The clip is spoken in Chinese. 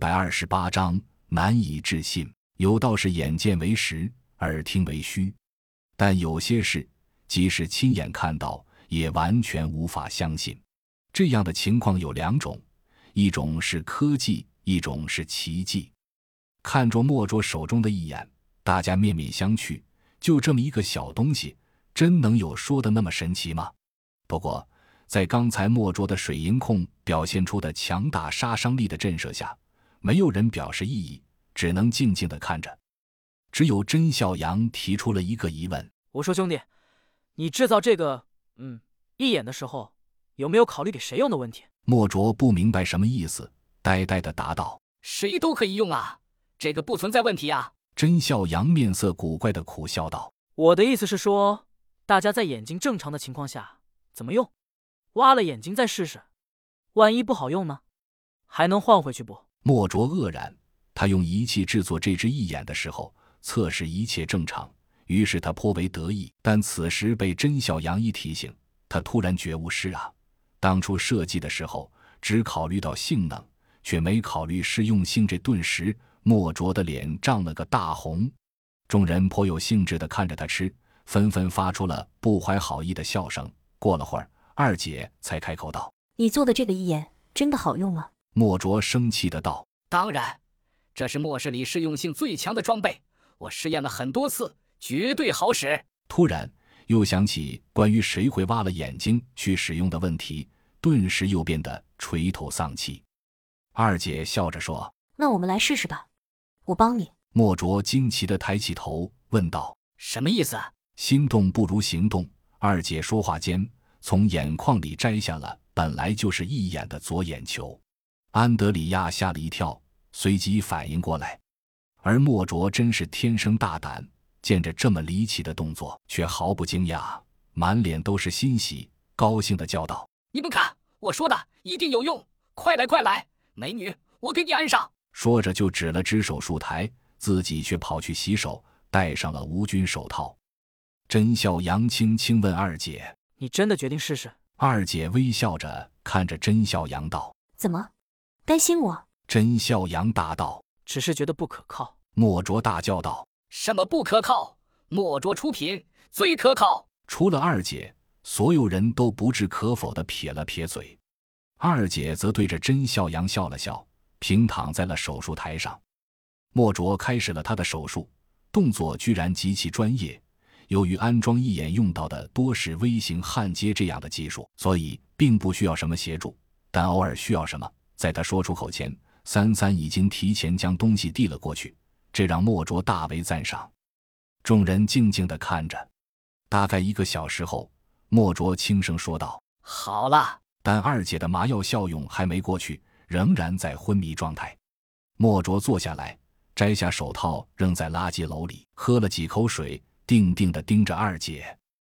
百二十八章难以置信。有道是眼见为实，耳听为虚，但有些事即使亲眼看到，也完全无法相信。这样的情况有两种：一种是科技，一种是奇迹。看着墨卓手中的一眼，大家面面相觑。就这么一个小东西，真能有说的那么神奇吗？不过，在刚才墨卓的水银控表现出的强大杀伤力的震慑下，没有人表示异议，只能静静的看着。只有甄小阳提出了一个疑问：“我说兄弟，你制造这个嗯一眼的时候，有没有考虑给谁用的问题？”莫卓不明白什么意思，呆呆的答道：“谁都可以用啊。”这个不存在问题啊！甄笑阳面色古怪的苦笑道：“我的意思是说，大家在眼睛正常的情况下怎么用？挖了眼睛再试试，万一不好用呢？还能换回去不？”莫卓愕然，他用仪器制作这只义眼的时候，测试一切正常，于是他颇为得意。但此时被甄小杨一提醒，他突然觉悟：是啊，当初设计的时候只考虑到性能，却没考虑适用性。这顿时。莫卓的脸涨了个大红，众人颇有兴致地看着他吃，纷纷发出了不怀好意的笑声。过了会儿，二姐才开口道：“你做的这个一眼真的好用吗？”莫卓生气的道：“当然，这是末世里适用性最强的装备，我试验了很多次，绝对好使。”突然又想起关于谁会挖了眼睛去使用的问题，顿时又变得垂头丧气。二姐笑着说：“那我们来试试吧。”我帮你。莫卓惊奇的抬起头，问道：“什么意思？”心动不如行动。二姐说话间，从眼眶里摘下了本来就是一眼的左眼球。安德里亚吓了一跳，随即反应过来。而莫卓真是天生大胆，见着这么离奇的动作，却毫不惊讶，满脸都是欣喜，高兴的叫道：“你们看，我说的一定有用！快来，快来，美女，我给你安上。”说着就指了指手术台，自己却跑去洗手，戴上了无菌手套。甄笑阳轻轻问二姐：“你真的决定试试？”二姐微笑着看着甄笑阳道：“怎么，担心我？”甄笑阳答道：“只是觉得不可靠。”莫卓大叫道：“什么不可靠？莫卓出品最可靠！”除了二姐，所有人都不置可否的撇了撇嘴。二姐则对着甄笑阳笑了笑。平躺在了手术台上，莫卓开始了他的手术，动作居然极其专业。由于安装义眼用到的多是微型焊接这样的技术，所以并不需要什么协助。但偶尔需要什么，在他说出口前，三三已经提前将东西递了过去，这让莫卓大为赞赏。众人静静地看着，大概一个小时后，莫卓轻声说道：“好了。”但二姐的麻药效用还没过去。仍然在昏迷状态，莫卓坐下来，摘下手套扔在垃圾篓里，喝了几口水，定定地盯着二姐。